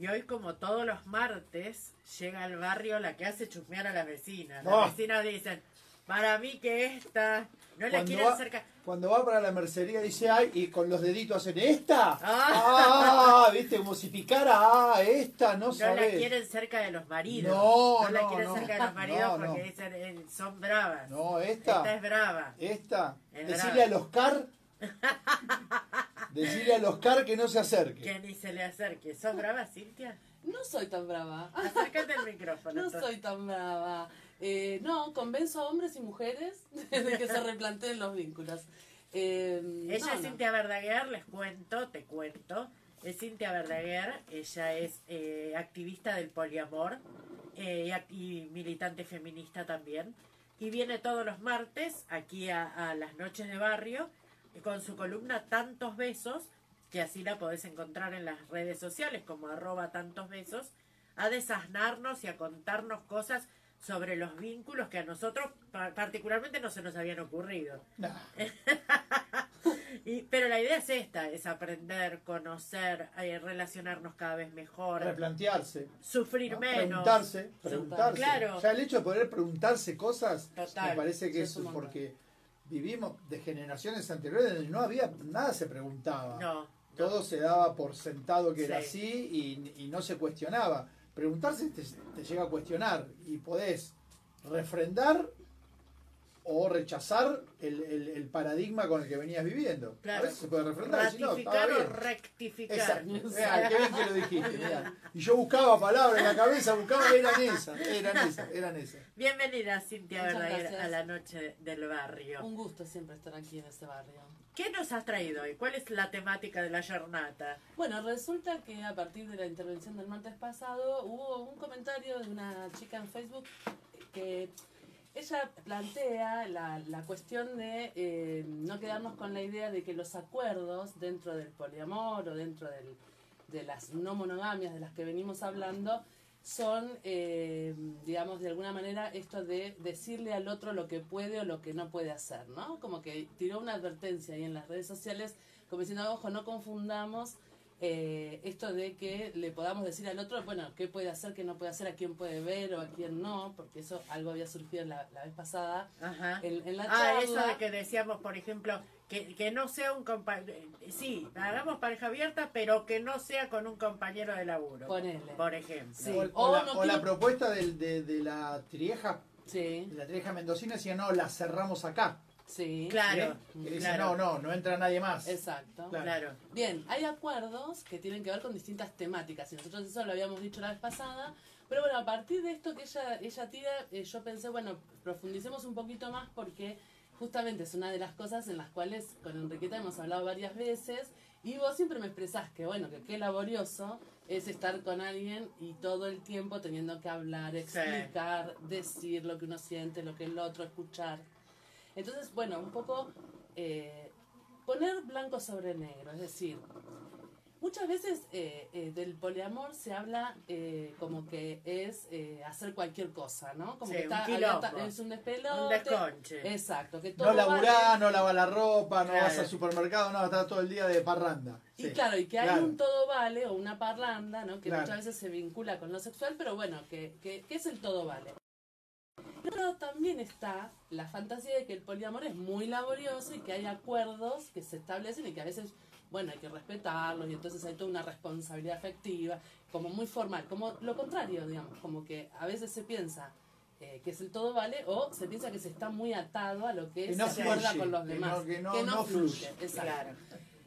Y hoy, como todos los martes, llega al barrio la que hace chusmear a las vecinas. Oh. Las vecinas dicen, para mí que esta, no la quieren va- cerca. Cuando va para la mercería dice, ay, y con los deditos hacen, ¿esta? Ah. Ah, viste, como si picara, ah, esta, no No la sabes. quieren cerca de los maridos. No, la no, quieren no. cerca de los maridos No, porque no. dicen, eh, son bravas. No, Esta esta, es brava. esta. Es Decirle brava. al Oscar, decirle al Oscar que no se acerque. Que ni se le acerque. ¿Sos brava, Cintia? No soy tan brava. Acércate al micrófono. No soy tan brava. Eh, no, convenzo a hombres y mujeres de que se replanteen los vínculos. Eh, Ella no, es no. Cintia Verdaguer, les cuento, te cuento. Es Cintia Verdaguer, ella es eh, activista del poliamor eh, y y, militante feminista también. Y viene todos los martes aquí a, a las noches de barrio con su columna Tantos Besos, que así la podés encontrar en las redes sociales como arroba tantos besos, a desasnarnos y a contarnos cosas sobre los vínculos que a nosotros pa- particularmente no se nos habían ocurrido. Nah, Y, pero la idea es esta, es aprender, conocer, eh, relacionarnos cada vez mejor, replantearse. sufrir ¿no? menos. Preguntarse, preguntarse. Claro. Ya el hecho de poder preguntarse cosas, Total, me parece que es es porque vivimos de generaciones anteriores donde no había, nada se preguntaba. No, no. Todo se daba por sentado que era Sí. así y, y no se cuestionaba. Preguntarse te, te llega a cuestionar y podés refrendar o rechazar el, el- el paradigma con el que venías viviendo. Claro. A veces se puede refrendar. decir, no, estaba o bien. rectificar. Mirá, qué bien que lo dijiste. mirá. Y yo buscaba palabras en la cabeza, buscaba, eran esas, eran esas, eran esas. Bienvenida Cintia Verdaguer a la noche del barrio. Un gusto siempre estar aquí en este barrio. ¿Qué nos has traído hoy? ¿Cuál es la temática de la jornada? Bueno, resulta que a partir de la intervención del martes pasado hubo un comentario de una chica en Facebook que ella plantea la, la cuestión de eh, no quedarnos con la idea de que los acuerdos dentro del poliamor o dentro del- de las no monogamias de las que venimos hablando son, eh, digamos, de alguna manera esto de decirle al otro lo que puede o lo que no puede hacer, ¿no? Como que tiró una advertencia ahí en las redes sociales como diciendo, ojo, no confundamos eh, esto de que le podamos decir al otro, bueno, qué puede hacer, qué no puede hacer, a quién puede ver o a quién no, porque eso algo había surgido la, la vez pasada Ajá. en, en la Ah, charla. eso de que decíamos, por ejemplo, que, que no sea un compañero. Sí, hagamos pareja abierta, pero que no sea con un compañero de laburo. Ponele. Por ejemplo. Sí. O, O o la, no o la quiero- propuesta del- de, de la trieja, Sí, de la trieja mendocina decía, no, la cerramos acá. Sí. Claro, ¿sí? Que dice, claro. no, no, no entra nadie más. Exacto. Claro. Claro. Bien, hay acuerdos que tienen que ver con distintas temáticas y nosotros eso lo habíamos dicho la vez pasada, pero bueno, a partir de esto que ella, ella tira, eh, yo pensé, bueno, profundicemos un poquito más porque justamente es una de las cosas en las cuales con Enriqueta hemos hablado varias veces y vos siempre me expresás que bueno, que qué laborioso es estar con alguien y todo el tiempo teniendo que hablar, explicar, decir lo que uno siente, lo que el otro, escuchar. Entonces, bueno, un poco eh, poner blanco sobre negro, es decir, muchas veces eh, eh, del poliamor se habla eh, como que es eh, hacer cualquier cosa, ¿no? Como Sí, que un está abierta- es un despelote. Un desconche. Exacto, que todo No laburás, vale. no lavas la ropa, no Claro. vas al supermercado, no, estás todo el día de parranda. Y Sí. claro, y que hay un todo vale o una parranda, ¿no? Que Claro. muchas veces se vincula con lo sexual, pero bueno, que, que, que es el todo vale. Pero también está la fantasía de que el poliamor es muy laborioso y que hay acuerdos que se establecen y que a veces, bueno, hay que respetarlos y entonces hay toda una responsabilidad afectiva, como muy formal, como lo contrario, digamos, como que a veces se piensa eh, que es el todo vale o se piensa que se está muy atado a lo que Que se no acuerda fluye, con los que demás. no- que no- no fluye. fluye. Exacto. Claro.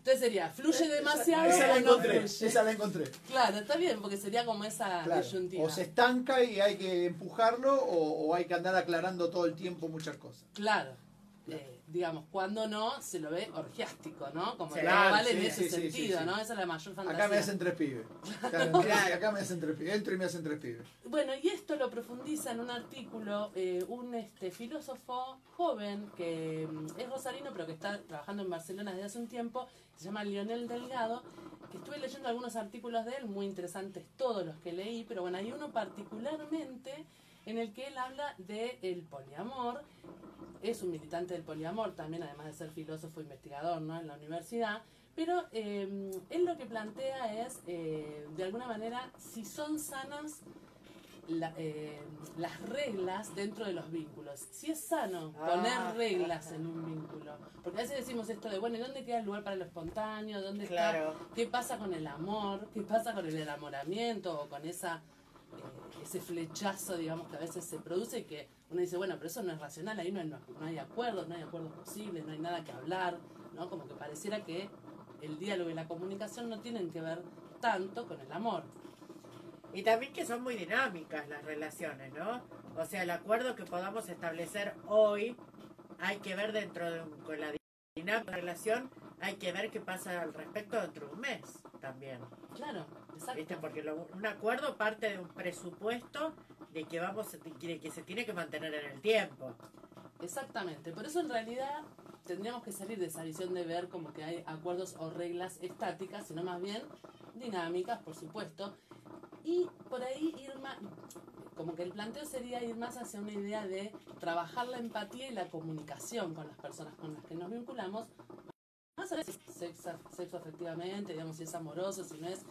Entonces sería, fluye demasiado Esa la o no encontré, fluye. esa la encontré. Claro, está bien, porque sería como esa Claro. disyuntiva. O se estanca y hay que empujarlo o, o hay que andar aclarando todo el tiempo muchas cosas. Claro. Eh, digamos, cuando no, se lo ve orgiástico, ¿no? Como Sí. el Claro, vale en ese sí, sentido. ¿no? Esa es la mayor fantasía. Acá me hacen tres pibes. Claro, Acá me hacen tres pibes. Entro y me hacen tres pibes. Bueno, y esto lo profundiza en un artículo eh, un este filósofo joven que mm, es rosarino, pero que está trabajando en Barcelona desde hace un tiempo, se llama Lionel Delgado, que estuve leyendo algunos artículos de él, muy interesantes todos los que leí, pero bueno, hay uno particularmente en el que él habla del el poliamor, es un militante del poliamor también, además de ser filósofo e investigador ¿no? en la universidad, Pero eh, él lo que plantea es, eh, de alguna manera, si son sanas la- eh, las reglas dentro de los vínculos. Si es sano Ah, poner reglas en un vínculo. Porque a veces decimos esto de, bueno, ¿y dónde queda el lugar para lo espontáneo? ¿Dónde Claro. está? ¿Qué pasa con el amor? ¿Qué pasa con el enamoramiento? O con esa ese flechazo, digamos, que a veces se produce y que uno dice, bueno, pero eso no es racional, ahí no hay, no hay acuerdos, no hay acuerdos posibles, no hay nada que hablar, ¿no? Como que pareciera que el diálogo y la comunicación no tienen que ver tanto con el amor. Y también que son muy dinámicas las relaciones, ¿no? O sea, el acuerdo que podamos establecer hoy hay que ver dentro de un- con dinámica la relación, hay que ver qué pasa al respecto dentro de un mes también. Claro, exacto. ¿Viste? Porque lo- un acuerdo parte de un presupuesto de que vamos de que se tiene que mantener en el tiempo. Exactamente. Por eso en realidad tendríamos que salir de esa visión de ver como que hay acuerdos o reglas estáticas, sino más bien dinámicas, por supuesto. Y por ahí ir más, como que el planteo sería ir más hacia una idea de trabajar la empatía y la comunicación con las personas con las que nos vinculamos. Más allá de si es sexo, sexo afectivamente, digamos, si es amoroso, si no es,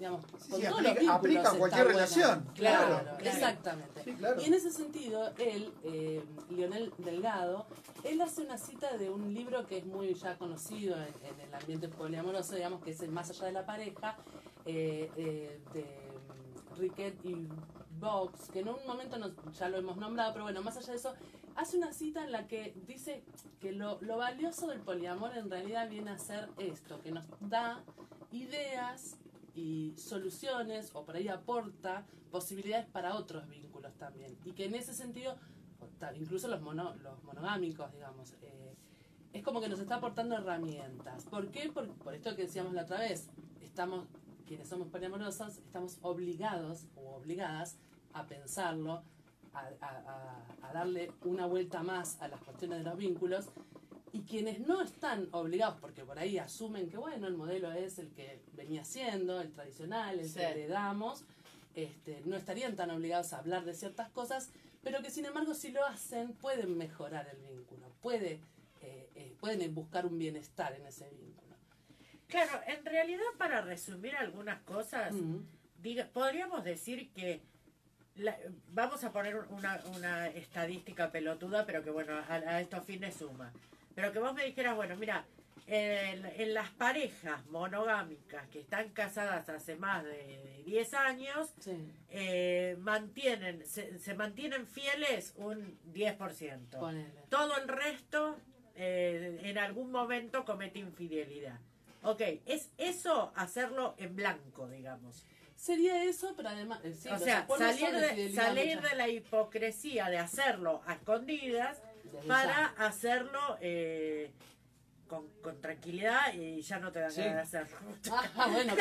digamos, Sí, con sí, todos aplica- los aplica cualquier buena. relación, Claro, claro, claro. exactamente. Sí, claro. Y en ese sentido, él, eh, Lionel Delgado, él hace una cita de un libro que es muy ya conocido en, en el ambiente poliamoroso, digamos, que es el Más allá de la pareja, eh, eh, de mm, Riquet y Vox, que en un momento nos- ya lo hemos nombrado, pero bueno, más allá de eso, hace una cita en la que dice que lo, lo valioso del poliamor en realidad viene a ser esto, que nos da ideas y soluciones, o por ahí aporta posibilidades para otros vínculos también. Y que en ese sentido, incluso los, mono- los monogámicos, digamos, eh, es como que nos está aportando herramientas. ¿Por qué? Por, por esto que decíamos la otra vez, estamos, quienes somos poliamorosos, estamos obligados o obligadas a pensarlo, a, a- a- darle una vuelta más a las cuestiones de los vínculos. Y quienes no están obligados, porque por ahí asumen que bueno, el modelo es el que venía siendo, el tradicional, el Sí. que heredamos, este, no estarían tan obligados a hablar de ciertas cosas, pero que sin embargo si lo hacen pueden mejorar el vínculo, puede, eh, eh, pueden buscar un bienestar en ese vínculo. Claro, en realidad para resumir algunas cosas, Mm. diga, podríamos decir que la- vamos a poner una, una estadística pelotuda, pero que bueno, a, a estos fines suma. Pero que vos me dijeras, bueno, mira, en, en las parejas monogámicas que están casadas hace más de 10 años, Sí. eh, mantienen, se, se mantienen fieles un 10%. Ponele. Todo el resto eh, en algún momento comete infidelidad. Ok, es eso hacerlo en blanco, digamos. Sería eso, pero además, eh, sí, o sea, salir de, salir muchas- de la hipocresía de hacerlo a escondidas desde para ya. hacerlo eh, con, con tranquilidad y ya no te dan Sí. ganas de hacerlo. Ah, bueno,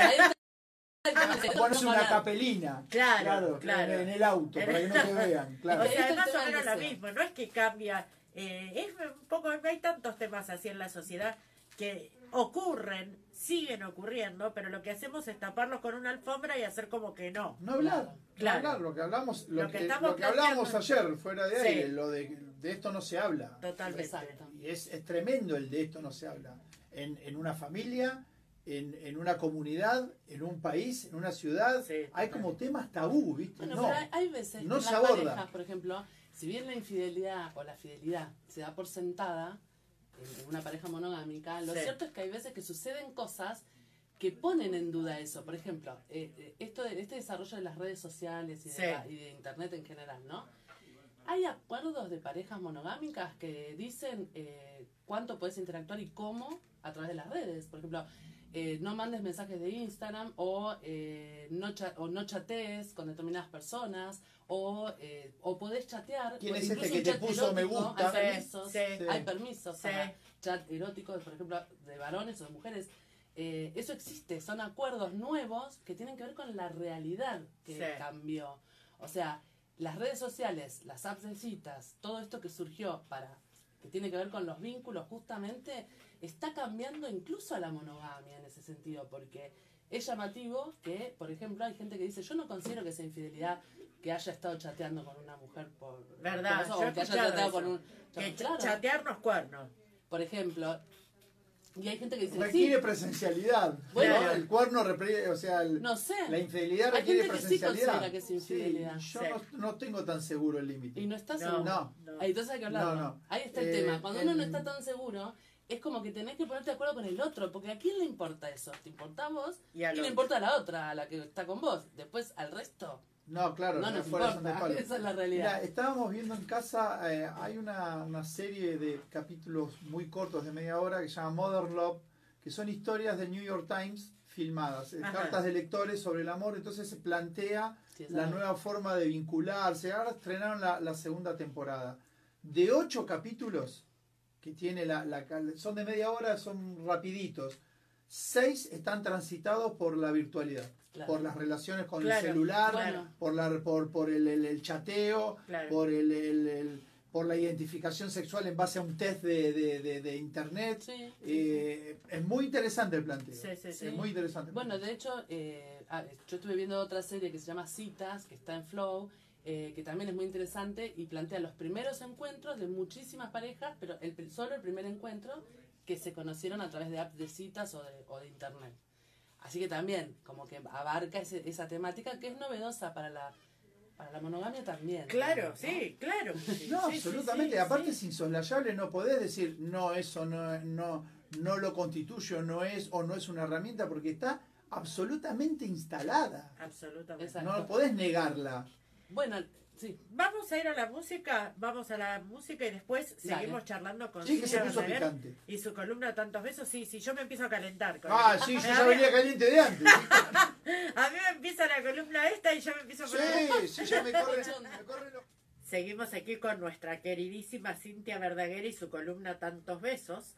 Pones una Claro. capelina. Claro, claro. En, en el auto, para que no te vean. Claro. O sea, es más o menos lo mismo, no es que cambia, eh, es un poco, hay tantos temas así en la sociedad que ocurren, siguen ocurriendo, pero lo que hacemos es taparlos con una alfombra y hacer como que no. No hablar, Claro. no Claro. hablar, lo que hablamos, lo, Lo que que, estamos lo que hablamos ayer fuera de Sí. aire, lo de, de esto no se habla. Totalmente. Exacto. Y es, es tremendo el de esto no se habla. En, en una familia, en, en una comunidad, en un país, en una ciudad, Sí, hay como temas tabú, ¿viste? Bueno, no. pero hay, hay veces no en se las aborda. parejas, por ejemplo, si bien la infidelidad o la fidelidad se da por sentada en una pareja monogámica, lo Sí. cierto es que hay veces que suceden cosas que ponen en duda eso. Por ejemplo, eh, eh, esto de, este desarrollo de las redes sociales y de, Sí. la- y de internet en general, ¿no? Hay acuerdos de parejas monogámicas que dicen eh, cuánto puedes interactuar y cómo a través de las redes. Por ejemplo, eh, no mandes mensajes de Instagram o, eh, no cha- o no chatees con determinadas personas o, eh, o podés chatear. ¿Quién es este que te puso me erótico, gusta? Hay permisos, sí. Sí. hay permisos Sí. para chat eróticos, por ejemplo, de varones o de mujeres. Eh, eso existe, son acuerdos nuevos que tienen que ver con la realidad que Sí. cambió. O sea, las redes sociales, las apps de citas, todo esto que surgió para que tiene que ver con los vínculos justamente, está cambiando incluso a la monogamia en ese sentido, porque es llamativo que, por ejemplo, hay gente que dice, yo no considero que sea infidelidad que haya estado chateando con una mujer por... Verdad, eso, yo o que haya eso. con un... Que Claro. chatearnos cuernos. Por ejemplo, Y hay gente que dice, requiere sí, presencialidad. Bueno. ¿no? el cuerno, o sea, el- no sé. la infidelidad Hay requiere gente que sí presencialidad. considera que es infidelidad. Sí, yo Sí. No, no tengo tan seguro el límite. Y no está No, seguro. No. no. Ahí entonces hay que hablarlo. No, no. Ahí está el Eh, tema. Cuando uno no está tan seguro, es como que tenés que ponerte de acuerdo con el otro, porque ¿a quién le importa eso? ¿Te importa a vos? Y le importa a la otra, a la que está con vos. Después al resto, No, claro, no no, nos fuera son de importa. palo. Esa es la Mira, realidad. estábamos viendo en casa, eh, hay una, una serie de capítulos muy cortos de media hora que se llama Modern Love, que son historias del New York Times filmadas, eh, Ajá. cartas de lectores sobre el amor, entonces se plantea Sí, la nueva forma de vincularse. Ahora estrenaron la, la segunda temporada. De ocho capítulos que tiene la, la- son de media hora, son rapiditos. Seis están transitados por la virtualidad, Claro. por las relaciones con Claro, el celular, Bueno. por la por, por el, el- el chateo, Claro. por el, el- por la identificación sexual en base a un test de, de- de- de internet. Sí, sí, Eh, es muy interesante el planteo. Sí, sí, sí. Es muy interesante. Bueno, de hecho, eh, yo estuve viendo otra serie que se llama Citas, que está en Flow, eh, que también es muy interesante y plantea los primeros encuentros de muchísimas parejas, pero el, solo el primer encuentro que se conocieron a través de apps de citas o de, o de internet. Así que también, como que abarca ese- esa temática que es novedosa para la, para la monogamia también. Claro, ¿no? sí, claro. sí. No, Sí, sí, absolutamente. sí, Aparte sí. es insoslayable, no podés decir, no, eso no, no, no lo constituye o no es, o no es una herramienta, porque está absolutamente instalada. Absolutamente. Exacto. No podés negarla. Bueno, sí, Vamos a ir a la música, vamos a la música y después Dale. seguimos charlando con Sí, puso Verdaguer picante. y su columna tantos besos. Sí, sí, yo me empiezo a calentar. Con Ah, sí, yo ya venía caliente de antes. A mí me empieza la columna esta y yo me empiezo a poner... Sí, sí, ya me corre, me corre lo- Seguimos aquí con nuestra queridísima Cintia Verdaguer y su columna Tantos Besos.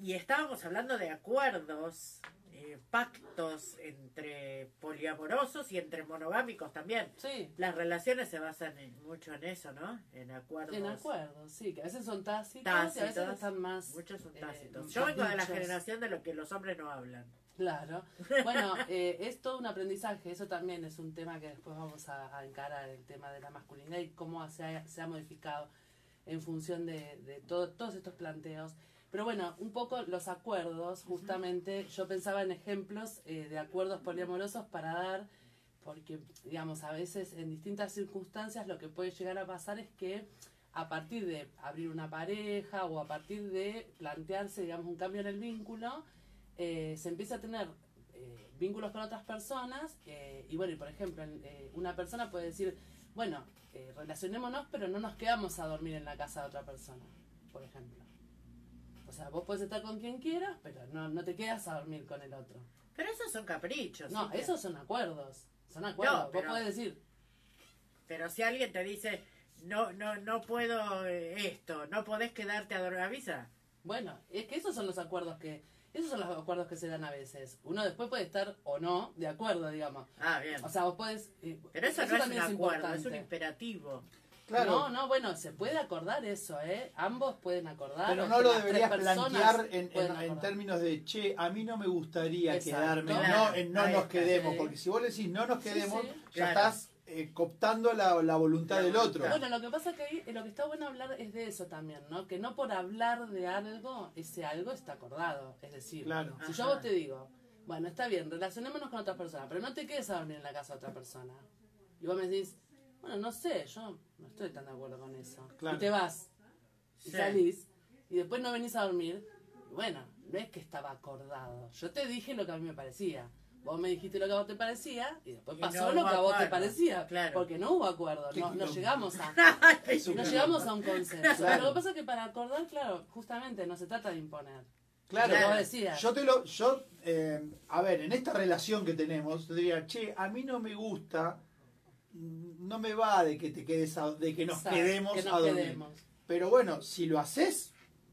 Y estábamos hablando de acuerdos, eh, pactos entre poliamorosos y entre monogámicos también. sí. Las relaciones se basan en- mucho en eso, ¿no? En acuerdos. En acuerdo, sí, que a veces son tácitos, y a veces Tácitos. están más... Muchos son eh, tácitos. Yo vengo de la generación de lo que los hombres no hablan. Claro. Bueno, eh, es todo un aprendizaje. Eso también es un tema que después vamos a, a encarar, el tema de la masculinidad y cómo se ha, se ha modificado en función de, de todo- todos estos planteos. Pero bueno, un poco los acuerdos, justamente, yo pensaba en ejemplos eh, de acuerdos poliamorosos para dar, porque, digamos, a veces en distintas circunstancias lo que puede llegar a pasar es que a partir de abrir una pareja o a partir de plantearse, digamos, un cambio en el vínculo, eh, se empieza a tener eh, vínculos con otras personas y bueno, y por ejemplo, una persona puede decir, bueno, relacionémonos, pero no nos quedamos a dormir en la casa de otra persona, por ejemplo. O sea, vos puedes estar con quien quieras, pero no, no te quedas a dormir con el otro. Pero esos son caprichos. No, esos son acuerdos. Son acuerdos. No, pero- Vos podés decir, Pero si alguien te dice, no, no, no puedo eh, esto, no podés quedarte a dormir, avisa. Bueno, es que esos son los acuerdos que esos son los acuerdos que se dan a veces. Uno después puede estar o no de acuerdo, digamos. Ah, bien. O sea, vos podés eh, Pero eso, no es un acuerdo, es un importante. imperativo. Claro. No, no, bueno, se puede acordar eso, ¿eh? Ambos pueden acordar. Pero no lo deberías personas plantear en, en- términos de, che, a mí no me gustaría Exacto. quedarme, no, en no Ahí nos quedemos, porque si vos le decís no nos quedemos, sí. ya Claro. estás eh, cooptando la, la voluntad del otro. Bueno, lo que pasa que ahí eh, lo que está bueno hablar es de eso también, ¿no? Que no por hablar de algo, ese algo está acordado. Es decir, Claro. si yo a vos te digo, bueno, está bien, relacionémonos con otra persona, pero no te quedes a dormir en la casa de otra persona. Y vos me decís, bueno, no sé, yo no estoy tan de acuerdo con eso. Claro. Y te vas, y Sí. salís, y después no venís a dormir. Y bueno, no es que estaba acordado. Yo te dije lo que a mí me parecía. Vos me dijiste lo que a vos te parecía y después Y pasó no lo que a vos te parecía. claro. Porque no hubo acuerdo, no, no llegamos a, no llegamos a un consenso. Claro. Lo que pasa es que para acordar, claro, justamente no se trata de imponer. Claro, vos decías. yo te lo, yo, eh, a ver, en esta relación que tenemos, te diría, che, a mí no me gusta, no me va de que te quedes, a- de que nos Exacto, quedemos que nos a dormir. quedemos. Pero bueno, si lo haces,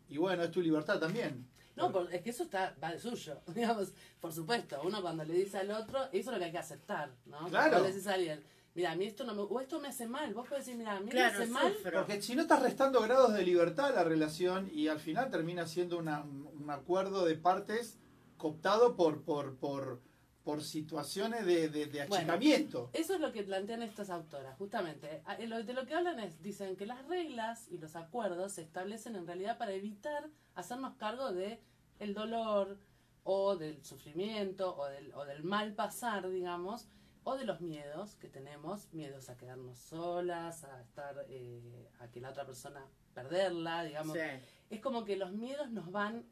y bueno, es tu libertad también. No, por- es que eso está, va de suyo, digamos, por supuesto. Uno cuando le dice al otro, eso es lo que hay que aceptar, ¿no? Claro. Cuando le dices a alguien, mira, a mí esto no me, o esto me hace mal, vos podés decir, mira, a mí Claro, me hace mal, sufro. Porque si no estás restando grados de libertad a la relación y al final termina siendo una- un acuerdo de partes cooptado por, por, por, por situaciones de, de, de Bueno. achicamiento. Eso es lo que plantean estas autoras, justamente. Ah, eh, De lo que hablan es, dicen que las reglas y los acuerdos se establecen en realidad para evitar hacernos cargo de el dolor o del sufrimiento o del, o del mal pasar, digamos, o de los miedos que tenemos, miedos a quedarnos solas, a estar, eh, a que la otra persona perderla, digamos. Sí. Es como que los miedos nos van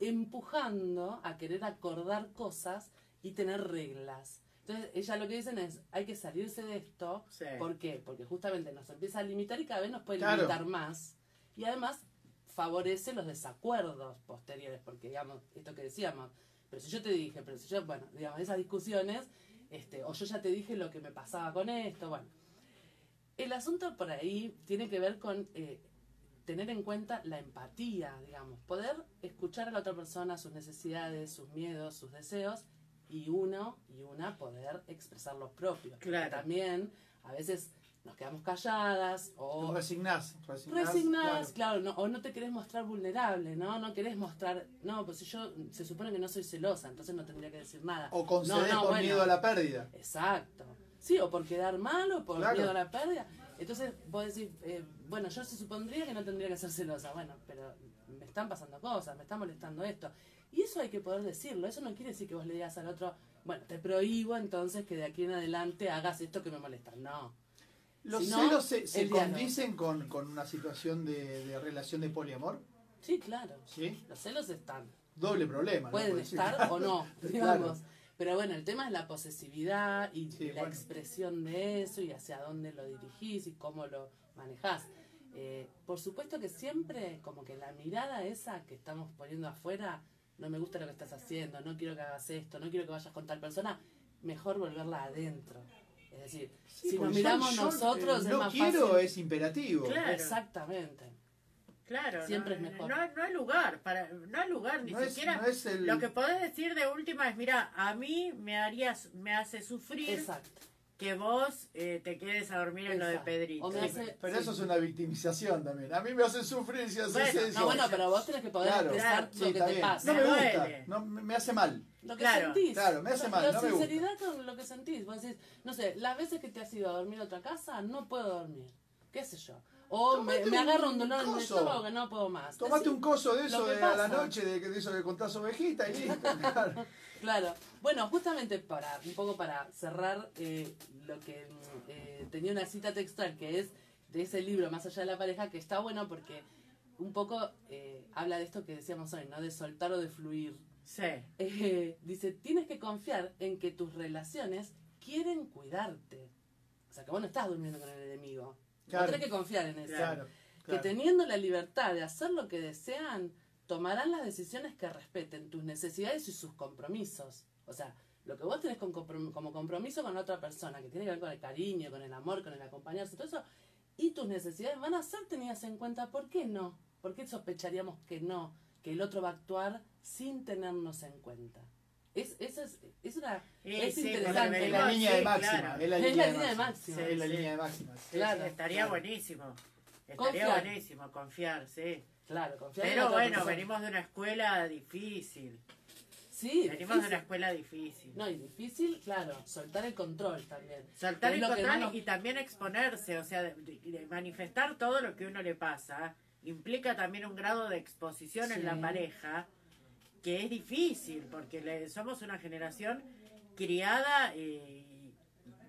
empujando a querer acordar cosas y tener reglas. Entonces, ella lo que dicen es, hay que salirse de esto. Sí. ¿Por qué? Porque justamente nos empieza a limitar y cada vez nos puede Claro. limitar más. Y además favorece los desacuerdos posteriores, porque digamos, esto que decíamos, pero si yo te dije, pero si yo, bueno, digamos, esas discusiones, este, o yo ya te dije lo que me pasaba con esto, bueno. El asunto por ahí tiene que ver con eh, tener en cuenta la empatía, digamos, poder escuchar a la otra persona, sus necesidades, sus miedos, sus deseos, y uno y una poder expresar los propios. Porque Claro. También a veces nos quedamos calladas o Resignás, resignás. resignadas, claro. claro, no, o no te querés mostrar vulnerable, ¿no? No querés mostrar, no, pues si yo se supone que no soy celosa, entonces no tendría que decir nada. O concedés No, no, por bueno. miedo a la pérdida. Exacto. Sí, o por quedar mal o por Claro. miedo a la pérdida. Entonces, vos decís, eh, bueno, yo se supondría que no tendría que ser celosa. Bueno, pero me están pasando cosas, me está molestando esto. Y eso hay que poder decirlo. Eso no quiere decir que vos le digas al otro, bueno, te prohíbo entonces que de aquí en adelante hagas esto que me molesta. No. ¿Los Si no, celos se, se condicen con, con una situación de, de relación de poliamor? Sí, claro. ¿Sí? Los celos están. Doble problema. Pueden estar claro. o no, Claro. digamos. Pero bueno, el tema es la posesividad y Sí, la bueno. expresión de eso y hacia dónde lo dirigís y cómo lo manejás. Eh, por supuesto que siempre como que la mirada esa que estamos poniendo afuera, no me gusta lo que estás haciendo, no quiero que hagas esto, no quiero que vayas con tal persona, mejor volverla adentro. Es decir, Sí, si nos miramos yo- yo, nosotros eh, es no más quiero fácil. es imperativo. Claro. Exactamente. Claro, Siempre no, es mejor. No, no hay lugar, para, no hay lugar, ni No es, siquiera. no es el... Lo que podés decir de última es, mira, a mí me harías, me hace sufrir Exacto. Que vos eh, te quedes a dormir en lo de. Pedrito. O me Sí, hace- pero sí. eso es una victimización también. A mí me hacen sufrir si haces Bueno, eso. No, bueno, pero vos tenés que poder Claro. expresar lo que te bien. pasa. No me Me gusta, no, me me hace mal. Lo que Claro, sentís. claro, me hace mal, La no me gusta. sinceridad con lo que sentís. Vos decís, no sé, las veces que te has ido a dormir a otra casa, no puedo dormir. ¿Qué sé yo? O me, me un agarra un dolor en el coso. estómago que no puedo más. Tomate un coso de eso de a la noche, de, de eso que contás ovejita y listo. Claro. Claro. Bueno, justamente para, un poco para cerrar eh, lo que mm, eh, tenía una cita textual que es de ese libro, Más allá de la pareja, que está bueno porque un poco eh, habla de esto que decíamos hoy, ¿no? De soltar o de fluir. Sí, Eh, dice, tienes que confiar en que tus relaciones quieren cuidarte. O sea, que vos no estás durmiendo con el enemigo. Claro. Tenés que confiar en eso. Claro, Que teniendo la libertad de hacer lo que desean, tomarán las decisiones que respeten tus necesidades y sus compromisos. O sea, lo que vos tenés con comprom- como compromiso con la otra persona, que tiene que ver con el cariño, con el amor, con el acompañarse, todo eso, y tus necesidades van a ser tenidas en cuenta. ¿Por qué no? ¿Por qué sospecharíamos que no? Que el otro va a actuar sin tenernos en cuenta. Es, eso es, es una... Sí, es sí, interesante. Es la línea de claro. máxima. Es la línea de línea de máxima. Es la línea de máxima. sí, Claro, sí, estaría claro. buenísimo. Estaría Confiar. buenísimo confiar, sí. Claro, confiar Pero bueno, persona. venimos de una escuela difícil. Sí, Venimos de una escuela difícil. No, y difícil, claro, soltar el control también. Soltar Es el control no nos- y también exponerse, o sea, de, de manifestar todo lo que uno le pasa, implica también un grado de exposición Sí. en la pareja que es difícil, porque le- somos una generación criada eh,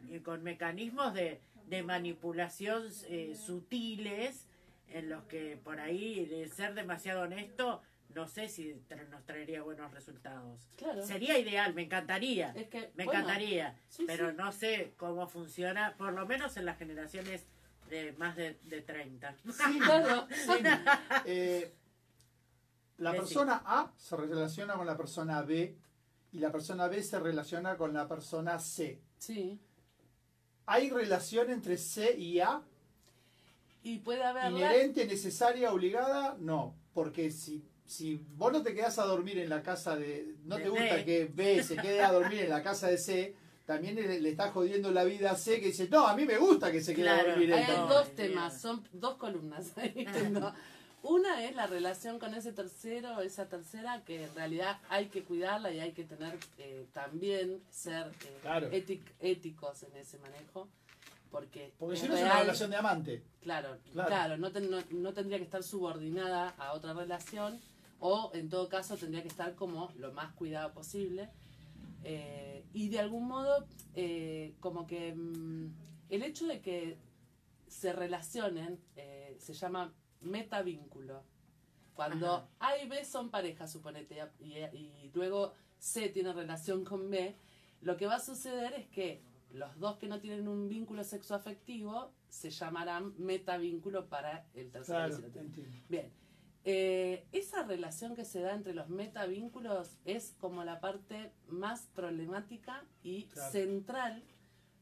y con mecanismos de, de manipulación eh, sutiles en los que por ahí de ser demasiado honesto no sé si tra- nos traería buenos resultados. Claro. Sería ideal, me encantaría. Es que, Me bueno, encantaría, sí, pero sí. no sé cómo funciona, por lo menos en las generaciones de más de, de 30. Sí, Claro. sí. Eh, la Decí. persona A se relaciona con la persona B y la persona B se relaciona con la persona C. Sí. ¿Hay relación entre C y A? Y puede haberla. ¿Inherente, necesaria, obligada? No, porque si, si vos no te quedás a dormir en la casa de... No De te gusta B. que B se quede a dormir en la casa de C, también le, le está jodiendo la vida a C que dice, no, a mí me gusta que se quede a dormir en Hay dos temas, son dos columnas. Una es la relación con ese tercero, esa tercera, que en realidad hay que cuidarla y hay que tener eh, también ser eh, Claro. étic- éticos en ese manejo. Porque, si no es una relación de amante. Claro, Claro. claro, no, ten- no, no tendría que estar subordinada a otra relación o en todo caso tendría que estar como lo más cuidada posible. Eh, y de algún modo, como que mm, el hecho de que se relacionen se llama metavínculo. Cuando Ajá. A y B son pareja, suponete, y, y luego C tiene relación con B, lo que va a suceder es que los dos que no tienen un vínculo sexoafectivo se llamarán metavínculo para el tercero. Claro. Bien. Eh, esa relación que se da entre los metavínculos es como la parte más problemática y Claro. central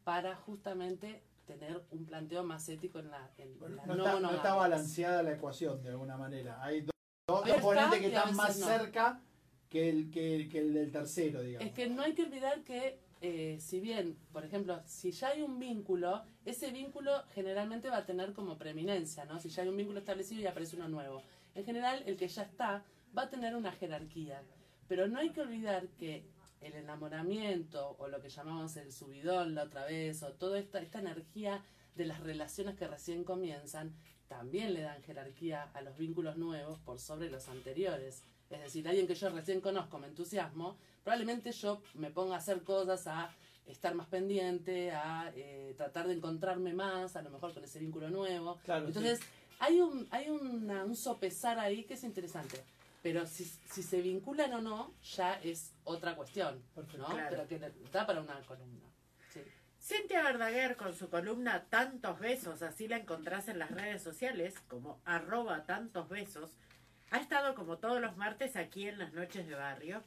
para justamente tener un planteo más ético en la, en la no, no está, no está balanceada la ecuación de alguna manera. Hay do- dos componentes que están más no. cerca que el, que, que el del tercero, digamos. Es que no hay que olvidar que, eh, si bien, por ejemplo, si ya hay un vínculo, ese vínculo generalmente va a tener como preeminencia, ¿no? Si ya hay un vínculo establecido y aparece uno nuevo. En general, el que ya está va a tener una jerarquía. Pero no hay que olvidar que el enamoramiento, o lo que llamamos el subidón la otra vez, o toda esta, esta energía de las relaciones que recién comienzan, también le dan jerarquía a los vínculos nuevos por sobre los anteriores. Es decir, alguien que yo recién conozco, me entusiasmo, probablemente yo me ponga a hacer cosas, a estar más pendiente, a eh, tratar de encontrarme más, a lo mejor con ese vínculo nuevo. Claro, Entonces, hay un, hay una- un sopesar ahí que es interesante. Pero si, si se vinculan o no, ya es otra cuestión. Perfecto. ¿no? Claro. Pero le- da para una columna. Sí. Cintia Verdaguer con su columna Tantos Besos, así la encontrás en las redes sociales como arroba tantos besos, ha estado como todos los martes aquí en las noches de barrio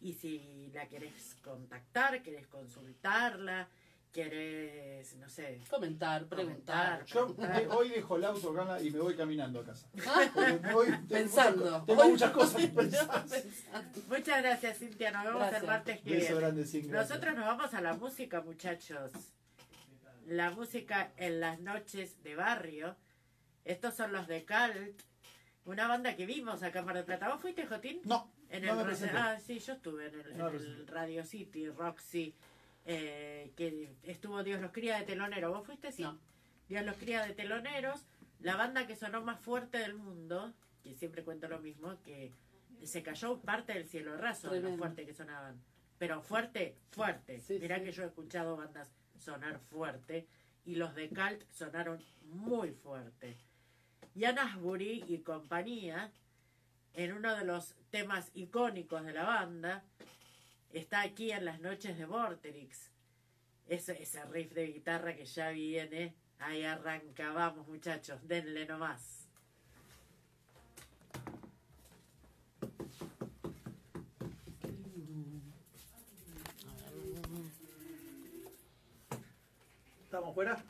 y si la querés contactar, querés consultarla, querés, no sé, Comentar, preguntar. Yo de- hoy dejo el auto acá y me voy caminando a casa. Me voy- tengo Pensando. muchas Tengo Hoy- muchas cosas que pensar. Pensando. Muchas gracias Cintia, nos vemos Gracias. el martes que Beso viene. grande, sin gracias. Nosotros nos vamos a la música, muchachos. La música en las noches de barrio. Estos son los de Calt, una banda que vimos acá en Mar del Plata. ¿Vos fuiste, Jotín? No, En no el me. Ah, sí, yo estuve en el, No en me el presenté. Radio City, Roxy, eh, que estuvo Dios los cría de telonero. ¿Vos fuiste? Sí. No. Dios los cría de teloneros. La banda que sonó más fuerte del mundo, que siempre cuento lo mismo, que se cayó parte del cielo raso de lo fuerte que sonaban. Pero fuerte, fuerte. Sí, Mirá sí. que yo he escuchado bandas sonar fuerte y los de Cult sonaron muy fuerte. Jan Asbury y compañía, en uno de los temas icónicos de la banda, está aquí en las noches de Vorterix. Ese, riff de guitarra que ya viene, ahí arranca, vamos muchachos, denle nomás. ¿Estamos fuera?